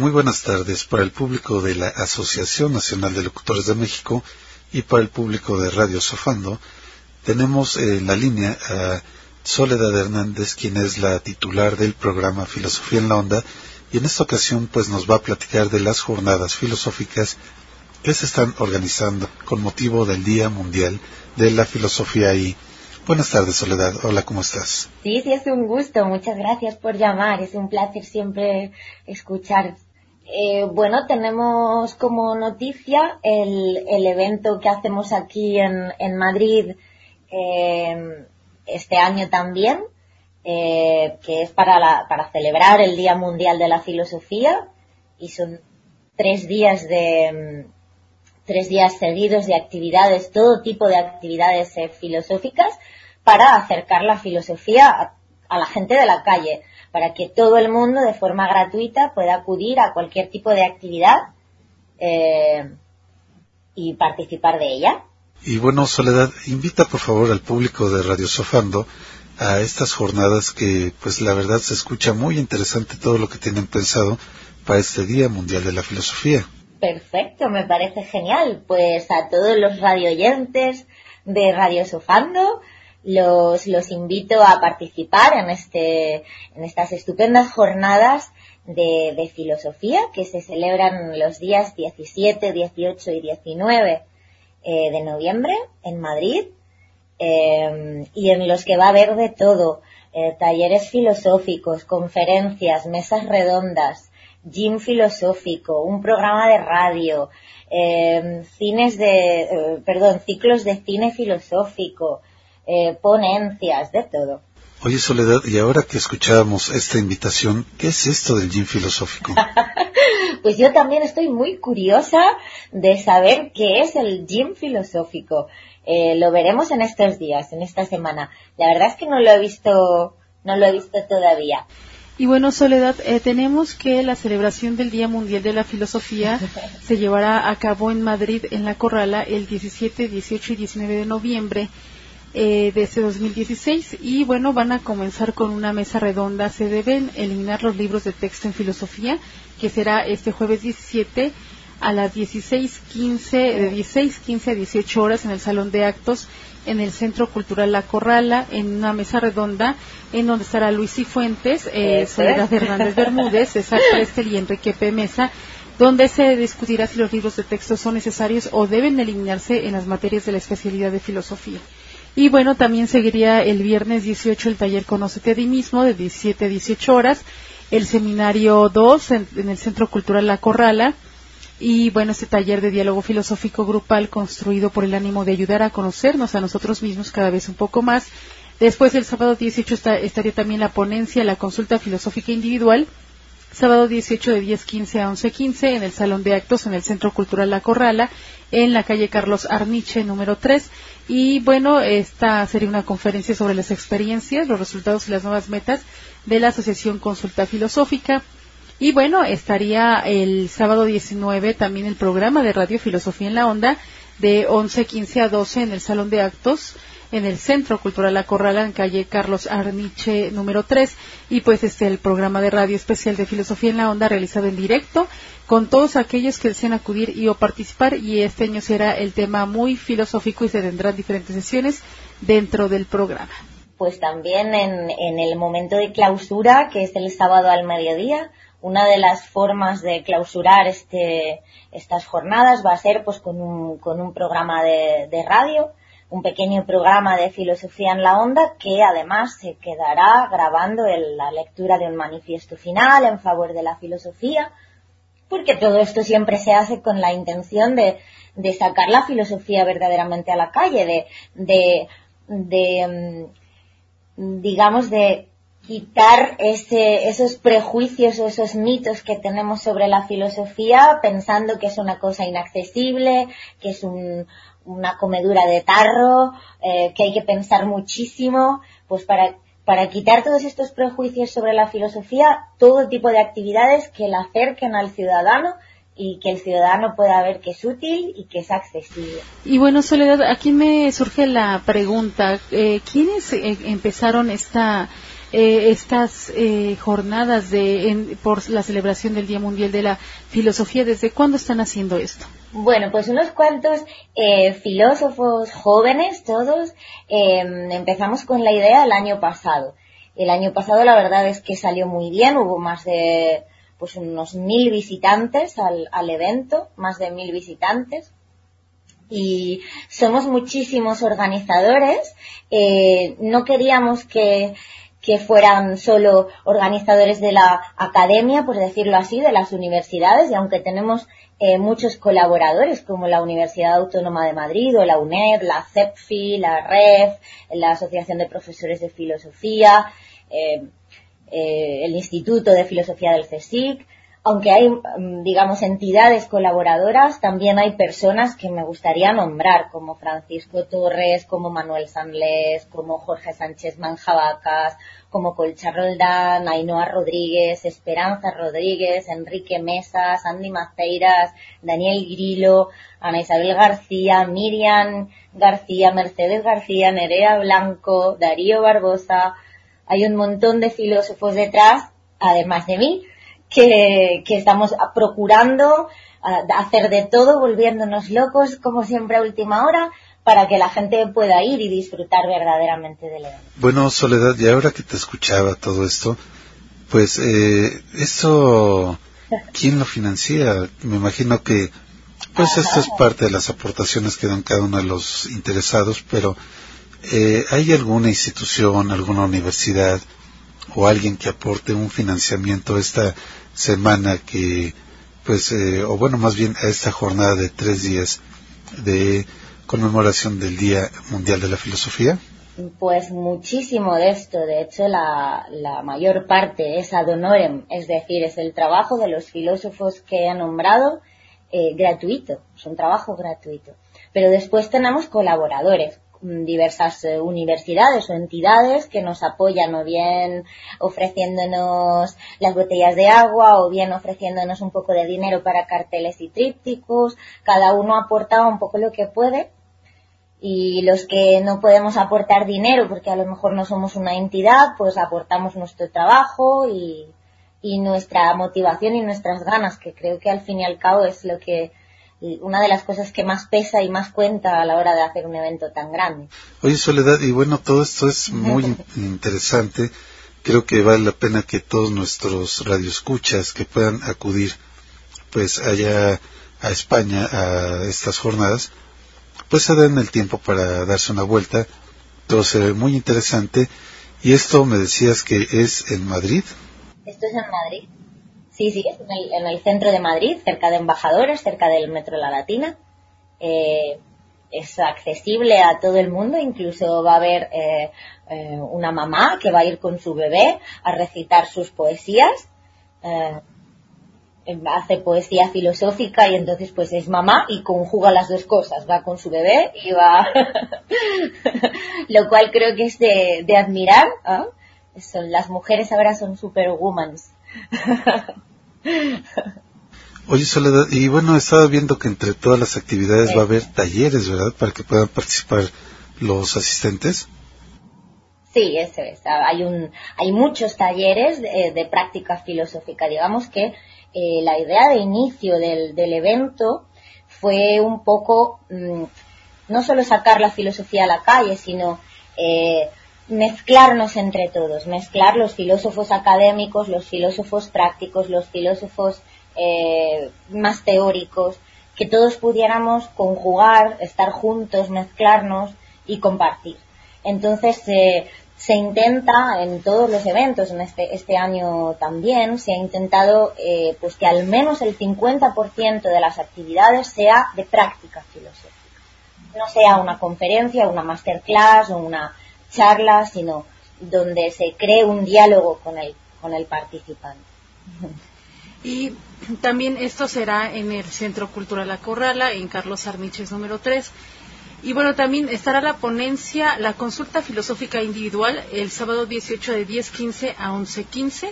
muy buenas tardes para el público de la Asociación Nacional de Locutores de México y para el público de Radio Sofando. Tenemos en la línea a Soledad Hernández, quien es la titular del programa Filosofía en la Onda, y en esta ocasión pues nos va a platicar de las jornadas filosóficas que se están organizando con motivo del Día Mundial de la Filosofía y Buenas tardes, Soledad. Hola, ¿cómo estás? Sí, sí, es un gusto. Muchas gracias por llamar. Es un placer siempre escuchar. Eh, bueno, tenemos como noticia el, evento que hacemos aquí en, Madrid eh, este año también, eh, que es para, para celebrar el Día Mundial de la Filosofía y son tres días de tres días seguidos de actividades, todo tipo de actividades filosóficas para acercar la filosofía a, la gente de la calle, para que todo el mundo de forma gratuita pueda acudir a cualquier tipo de actividad eh, y participar de ella. Y bueno, Soledad, invita por favor al público de Radio Sofando a estas jornadas que, pues la verdad se escucha muy interesante todo lo que tienen pensado para este Día Mundial de la Filosofía. Perfecto, me parece genial. Pues a todos los radioyentes de Radio Sofando, los, los invito a participar en, este, en estas estupendas jornadas de, de filosofía que se celebran los días 17, 18 y 19 eh, de noviembre en Madrid eh, y en los que va a haber de todo, eh, talleres filosóficos, conferencias, mesas redondas, gym filosófico, un programa de radio, cines de, perdón, ciclos de cine filosófico, eh, ponencias, de todo. Oye, Soledad, y ahora que escuchábamos esta invitación, ¿qué es esto del gym filosófico? pues yo también estoy muy curiosa de saber qué es el gym filosófico. Eh, lo veremos en estos días, en esta semana. La verdad es que no lo he visto, no lo he visto todavía. Y bueno, Soledad, eh, tenemos que la celebración del Día Mundial de la Filosofía se llevará a cabo en Madrid, en la Corrala, el 17, 18 y 19 de noviembre eh, de este 2016 y bueno, van a comenzar con una mesa redonda. Se deben eliminar los libros de texto en filosofía, que será este jueves 17 a las 16.15, de 16.15 a 18 horas en el Salón de Actos en el Centro Cultural La Corrala, en una mesa redonda, en donde estará Luis y Fuentes, eh, Soledad Hernández Bermúdez, César Prestel y Enrique P. Mesa, donde se discutirá si los libros de texto son necesarios o deben eliminarse en las materias de la especialidad de filosofía. Y bueno, también seguiría el viernes 18 el taller Conócete a ti mismo de 17 a 18 horas, el seminario 2 en, el Centro Cultural La Corrala, y bueno, este taller de diálogo filosófico grupal construido por el ánimo de ayudar a conocernos a nosotros mismos cada vez un poco más. Después el sábado 18 estaría también la ponencia, la consulta filosófica individual, sábado 18 de 10.15 a 11.15 en el Salón de Actos en el Centro Cultural La Corrala, en la calle Carlos Arniche número 3. Y bueno, esta sería una conferencia sobre las experiencias, los resultados y las nuevas metas de la Asociación Consulta Filosófica. Y bueno, estaría el sábado 19 también el programa de Radio Filosofía en la Onda de 11.15 a 12 en el Salón de Actos en el Centro Cultural La Corrala, en calle Carlos Arniche, número 3. Y pues este el programa de radio especial de Filosofía en la Onda realizado en directo con todos aquellos que deseen acudir y o participar. Y este año será el tema muy filosófico y se tendrán diferentes sesiones dentro del programa. Pues también en, en el momento de clausura, que es el sábado al mediodía, una de las formas de clausurar este, estas jornadas va a ser pues con un, con un programa de, de radio un pequeño programa de filosofía en la onda que además se quedará grabando en la lectura de un manifiesto final en favor de la filosofía, porque todo esto siempre se hace con la intención de, sacar la filosofía verdaderamente a la calle, de, de, de mm, digamos, de quitar ese, esos prejuicios o esos mitos que tenemos sobre la filosofía pensando que es una cosa inaccesible, que es un, una comedura de tarro, eh, que hay que pensar muchísimo, pues para, para quitar todos estos prejuicios sobre la filosofía, todo tipo de actividades que la acerquen al ciudadano y que el ciudadano pueda ver que es útil y que es accesible. Y bueno, Soledad, aquí me surge la pregunta, eh, ¿quiénes eh, empezaron esta eh, estas eh, jornadas de, por la celebración del Día Mundial de la Filosofía? ¿Desde cuándo están haciendo esto? Bueno, pues unos cuantos eh, filósofos jóvenes, todos, em, empezamos con la idea el año pasado. El año pasado la verdad es que salió muy bien, hubo más de pues unos mil visitantes al, al evento, más de mil visitantes y somos muchísimos organizadores. Eh, no queríamos que, que, fueran solo organizadores de la academia, por decirlo así, de las universidades, y aunque tenemos eh, muchos colaboradores como la Universidad Autónoma de Madrid o la UNED, la CEPFI, la REF, la Asociación de Profesores de Filosofía, eh, eh el Instituto de Filosofía del CSIC, aunque hay, mm, digamos, entidades colaboradoras, también hay personas que me gustaría nombrar, como Francisco Torres, como Manuel Sanlés, como Jorge Sánchez Manjabacas, como Colcha Roldán, Ainhoa Rodríguez, Esperanza Rodríguez, Enrique Mesas, Andy Maceiras, Daniel Grilo, Ana Isabel García, Miriam García, Mercedes García, Nerea Blanco, Darío Barbosa. Hay un montón de filósofos detrás, además de mí, que, estamos procurando hacer de todo, volviéndonos locos, como siempre a última hora, para que la gente pueda ir y disfrutar verdaderamente del evento. Bueno, Soledad, y ahora que te escuchaba todo esto, pues eh, eso, ¿quién lo financia? Me imagino que, pues esto es parte de las aportaciones que dan cada uno de los interesados, pero eh, ¿hay alguna institución, alguna universidad o alguien que aporte un financiamiento esta semana que, pues, eh, o bueno, más bien a esta jornada de tres días de conmemoración del Día Mundial de la Filosofía? Pues muchísimo de esto. De hecho, la, la, mayor parte es ad honorem, es decir, es el trabajo de los filósofos que he nombrado eh, gratuito, es un trabajo gratuito. Pero después tenemos colaboradores, diversas eh, universidades o entidades que nos apoyan o bien ofreciéndonos las botellas de agua o bien ofreciéndonos un poco de dinero para carteles y trípticos. Cada uno aporta un poco lo que puede y los que no podemos aportar dinero porque a lo mejor no somos una entidad, pues aportamos nuestro trabajo y, y nuestra motivación y nuestras ganas, que creo que al fin y al cabo es lo que una de las cosas que más pesa y más cuenta a la hora de hacer un evento tan grande. Oye, Soledad, y bueno, todo esto es muy interesante. Creo que vale la pena que todos nuestros radioescuchas que puedan acudir pues allá a España a estas jornadas, pues se den el tiempo para darse una vuelta. Todo se ve muy interesante. Y esto me decías que es en Madrid. Esto es en Madrid. Sí, sí, es en el, centro de Madrid, cerca de Embajadores, cerca del Metro La Latina. Eh, es accesible a todo el mundo, incluso va a haber eh, eh, una mamá que va a ir con su bebé a recitar sus poesías. hace poesía filosófica y entonces pues es mamá y conjuga las dos cosas, va con su bebé y va, lo cual creo que es de, admirar. Son, las mujeres ahora son superwomans. Oye, Soledad, y bueno, estaba viendo que entre todas las actividades va a haber talleres, ¿verdad? Para que puedan participar los asistentes. Sí, eso es. Hay, un, hay muchos talleres de, práctica filosófica. Digamos que eh, la idea de inicio del, evento fue un poco mm, no solo sacar la filosofía a la calle, sino eh, mezclarnos entre todos, mezclar los filósofos académicos, los filósofos prácticos, los filósofos eh, más teóricos, que todos pudiéramos conjugar, estar juntos, mezclarnos y compartir. Entonces se intenta en todos los eventos, en este, este año también, se ha intentado eh, pues que al menos el 50% de las actividades sea de práctica filosófica. No sea una conferencia, una masterclass o una charla, sino donde se cree un diálogo con el, con el participante. Y también esto será en el Centro Cultural La Corrala, en Carlos Armiches número 3. Y bueno, también estará la ponencia, la consulta filosófica individual, el sábado 18 de 10.15 a 11.15,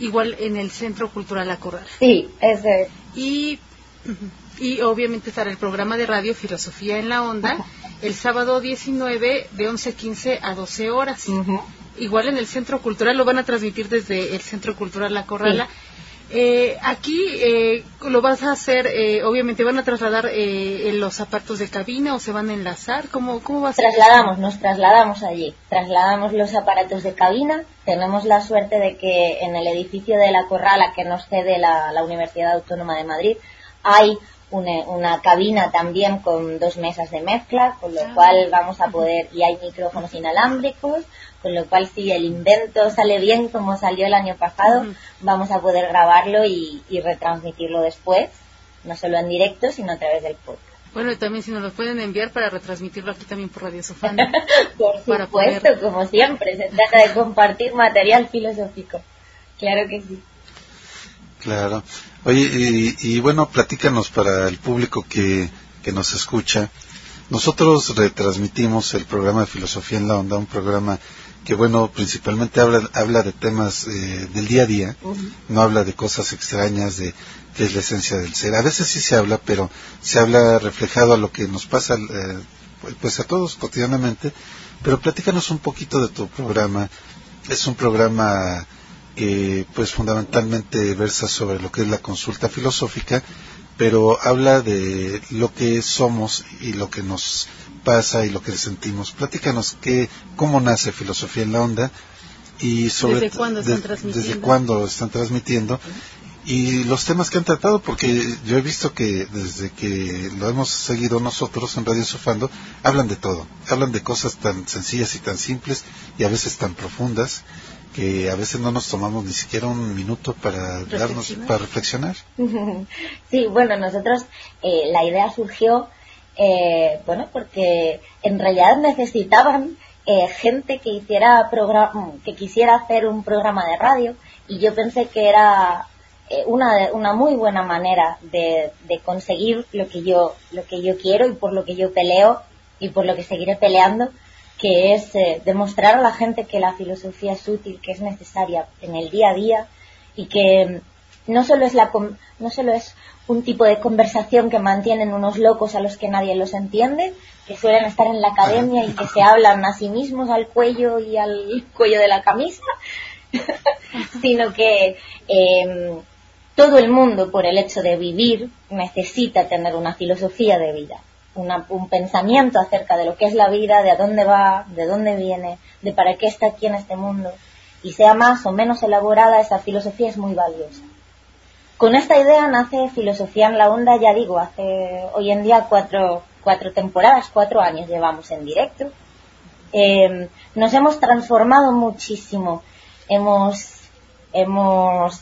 igual en el Centro Cultural La Corrala. Sí, ese Y, y obviamente estará el programa de radio Filosofía en la Onda, el sábado 19 de 11.15 a 12 horas. igual en el Centro Cultural, lo van a transmitir desde el Centro Cultural La Corrala. Eh, aquí eh, lo vas a hacer, eh, obviamente van a trasladar eh, los zapatos de cabina o se van a enlazar, ¿cómo, cómo va a ser? Trasladamos, nos trasladamos allí, trasladamos los aparatos de cabina, tenemos la suerte de que en el edificio de la Corrala que nos cede la, la Universidad Autónoma de Madrid hay una, una, cabina también con dos mesas de mezcla, con lo ah. cual vamos a poder, y hay micrófonos inalámbricos, con lo cual si el invento sale bien como salió el año pasado, vamos a poder grabarlo y, retransmitirlo después, no solo en directo, sino a través del podcast. Bueno, y también si nos lo pueden enviar para retransmitirlo aquí también por Radio Sofana. por supuesto, como siempre, se trata de compartir material filosófico. Claro que sí. Claro. Oye, y, bueno, platícanos para el público que, que nos escucha. Nosotros retransmitimos el programa de Filosofía en la Onda, un programa que bueno, principalmente habla, habla de temas eh, del día a día, no habla de cosas extrañas, de qué es la esencia del ser. A veces sí se habla, pero se habla reflejado a lo que nos pasa eh, pues a todos cotidianamente. Pero platícanos un poquito de tu programa. Es un programa que pues fundamentalmente versa sobre lo que es la consulta filosófica, pero habla de lo que somos y lo que nos pasa y lo que sentimos. Platícanos qué, cómo nace Filosofía en la Onda y sobre desde cuándo están transmitiendo, desde cuándo están transmitiendo. Y los temas que han tratado, porque yo he visto que desde que lo hemos seguido nosotros en Radio Sofando, hablan de todo, hablan de cosas tan sencillas y tan simples y a veces tan profundas que a veces no nos tomamos ni siquiera un minuto para darnos para reflexionar. Sí, bueno, nosotros eh, la idea surgió eh, bueno, porque en realidad necesitaban eh, gente que hiciera que quisiera hacer un programa de radio y yo pensé que era eh, una, una muy buena manera de, de, conseguir lo que yo lo que yo quiero y por lo que yo peleo y por lo que seguiré peleando que es eh, demostrar a la gente que la filosofía es útil que es necesaria en el día a día y que no solo es la no solo es un tipo de conversación que mantienen unos locos a los que nadie los entiende, que suelen estar en la academia y que se hablan a sí mismos al cuello y al cuello de la camisa, sino que em, todo el mundo, por el hecho de vivir, necesita tener una filosofía de vida, un pensamiento acerca de lo que es la vida, de a dónde va, de dónde viene, de para qué está aquí en este mundo. Y sea más o menos elaborada, esa filosofía es muy valiosa. Con esta idea nace Filosofía en la Onda, ya digo, hace hoy en día cuatro, cuatro temporadas, cuatro años llevamos en directo. Eh, nos hemos transformado muchísimo. Hemos, hemos,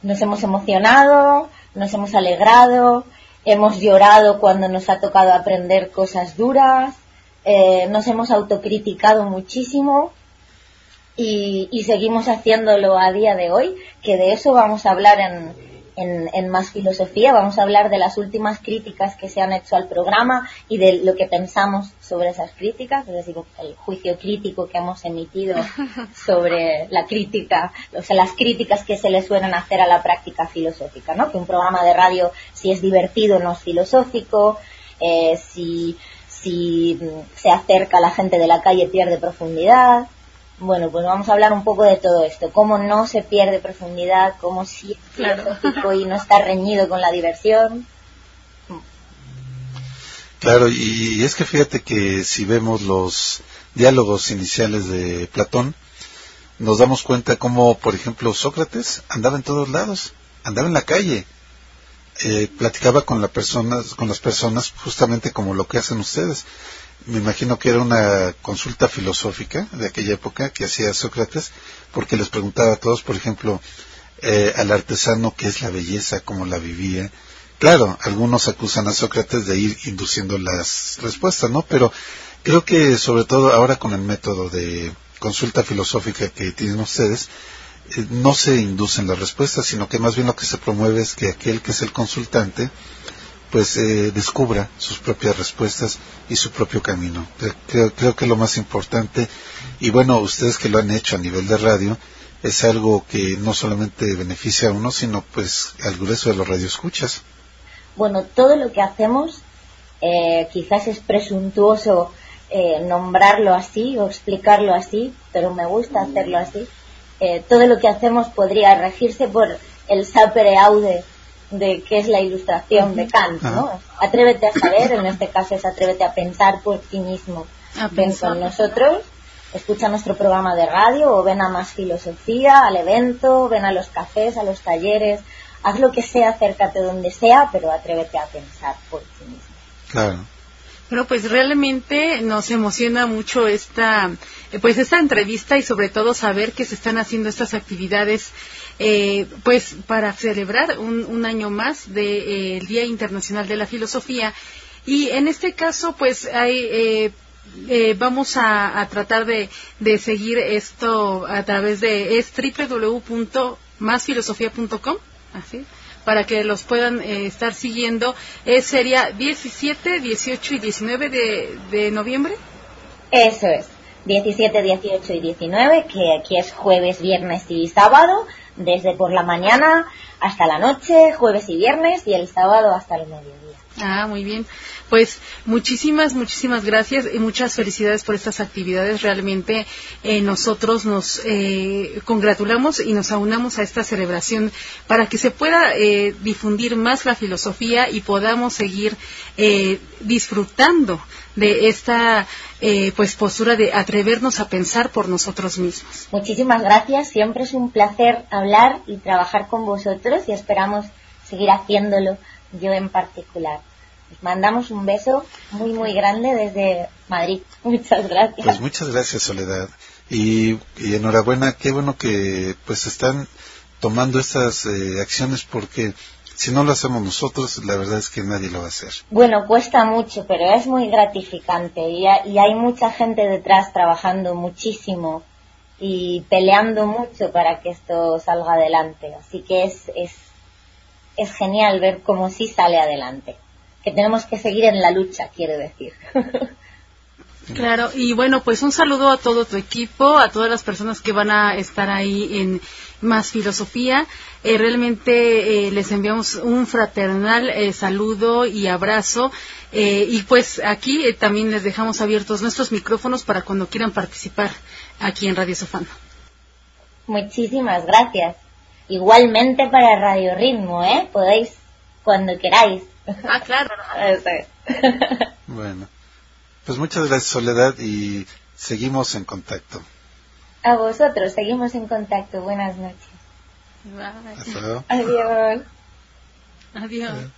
nos hemos emocionado, nos hemos alegrado, hemos llorado cuando nos ha tocado aprender cosas duras, eh, nos hemos autocriticado muchísimo y, y, seguimos haciéndolo a día de hoy, que de eso vamos a hablar en, en, en, Más Filosofía, vamos a hablar de las últimas críticas que se han hecho al programa y de lo que pensamos sobre esas críticas, es decir, el juicio crítico que hemos emitido sobre la crítica, o sea, las críticas que se le suelen hacer a la práctica filosófica, ¿no? Que un programa de radio, si es divertido, no es filosófico, eh, si, si se acerca a la gente de la calle pierde profundidad, bueno, pues vamos a hablar un poco de todo esto, cómo no se pierde profundidad, cómo sí es filosófico y no está reñido con la diversión. Claro, y es que fíjate que si vemos los diálogos iniciales de Platón, nos damos cuenta cómo, por ejemplo, Sócrates andaba en todos lados, andaba en la calle, eh, platicaba con, la personas, con las personas justamente como lo que hacen ustedes me imagino que era una consulta filosófica de aquella época que hacía Sócrates, porque les preguntaba a todos, por ejemplo, eh, al artesano qué es la belleza, cómo la vivía. Claro, algunos acusan a Sócrates de ir induciendo las respuestas, ¿no? Pero creo que sobre todo ahora con el método de consulta filosófica que tienen ustedes, eh, no se inducen las respuestas, sino que más bien lo que se promueve es que aquel que es el consultante pues eh, descubra sus propias respuestas y su propio camino. Creo, creo que lo más importante, y bueno, ustedes que lo han hecho a nivel de radio, es algo que no solamente beneficia a uno, sino pues al grueso de los radioescuchas. Bueno, todo lo que hacemos eh, quizás es presuntuoso eh, nombrarlo así o explicarlo así, pero me gusta hacerlo así. Todo lo que hacemos podría regirse por el sapere aude de qué es la ilustración de Kant, ¿no? Atrévete a saber, en este caso es atrévete a pensar por ti mismo. Ven con nosotros, escucha nuestro programa de radio o ven a más filosofía, al evento, ven a los cafés, a los talleres, haz lo que sea, acércate donde sea, pero atrévete a pensar por ti mismo. Claro. Bueno, pues realmente nos emociona mucho esta, eh, pues esta entrevista y sobre todo saber que se están haciendo estas actividades, eh, pues para celebrar un, año más del Día Internacional de la Filosofía. Y en este caso, pues eh, vamos a, tratar de, seguir esto a través de es así para que los puedan eh, estar siguiendo. Eh, sería 17, 18 y 19 de, de noviembre. Eso es. 17, 18 y 19, que aquí es jueves, viernes y sábado, desde por la mañana hasta la noche, jueves y viernes, y el sábado hasta el mediodía. Ah, muy bien. Pues muchísimas, muchísimas gracias y muchas felicidades por estas actividades. Realmente eh, nosotros nos eh, congratulamos y nos aunamos a esta celebración para que se pueda eh, difundir más la filosofía y podamos seguir disfrutando de esta pues postura de atrevernos a pensar por nosotros mismos. Muchísimas gracias. Siempre es un placer hablar y trabajar con vosotros y esperamos seguir haciéndolo yo en particular mandamos un beso muy, muy grande desde Madrid. Muchas gracias. Pues muchas gracias, Soledad. Y, enhorabuena, qué bueno que pues están tomando estas eh, acciones porque si no lo hacemos nosotros, la verdad es que nadie lo va a hacer. Bueno, cuesta mucho, pero es muy gratificante y, y hay mucha gente detrás trabajando muchísimo y peleando mucho para que esto salga adelante. Así que es, es, es genial ver cómo sí sale adelante que tenemos que seguir en la lucha, quiere decir. Claro, y bueno, pues un saludo a todo tu equipo, a todas las personas que van a estar ahí en Más Filosofía. Eh, realmente eh, les enviamos un fraternal eh, saludo y abrazo. y pues aquí también les dejamos abiertos nuestros micrófonos para cuando quieran participar aquí en Radio Sofano. Muchísimas gracias. Igualmente para Radio Ritmo, ¿eh? Podéis cuando queráis. Ah, claro. bueno, pues muchas gracias Soledad y seguimos en contacto. A vosotros, seguimos en contacto. Buenas noches. Bye. Adiós. Adiós.